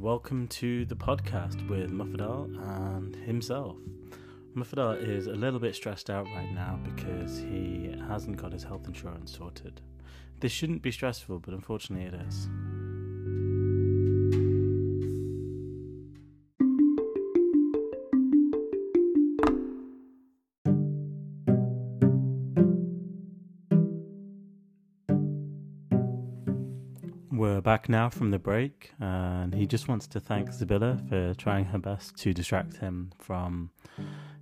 welcome to the podcast with Muffadal and himself. Muffadal is a little bit stressed out right now because he hasn't got his health insurance sorted. This shouldn't be stressful, but unfortunately it is. We're back now from the break, and he just wants to thank Zabilla for trying her best to distract him from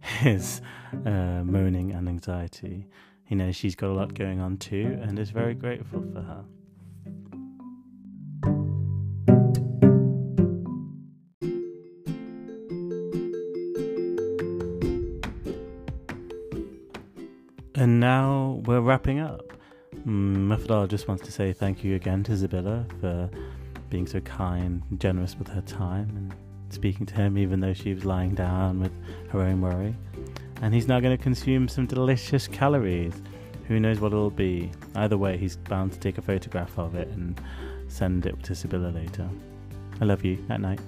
his uh, moaning and anxiety. He knows she's got a lot going on too, and is very grateful for her. And now we're wrapping up. Mm, Muffadal just wants to say thank you again to Zabilla for being so kind and generous with her time and speaking to him even though she was lying down with her own worry. And he's now going to consume some delicious calories. Who knows what it'll be? Either way, he's bound to take a photograph of it and send it to Sibylla later. I love you. At night.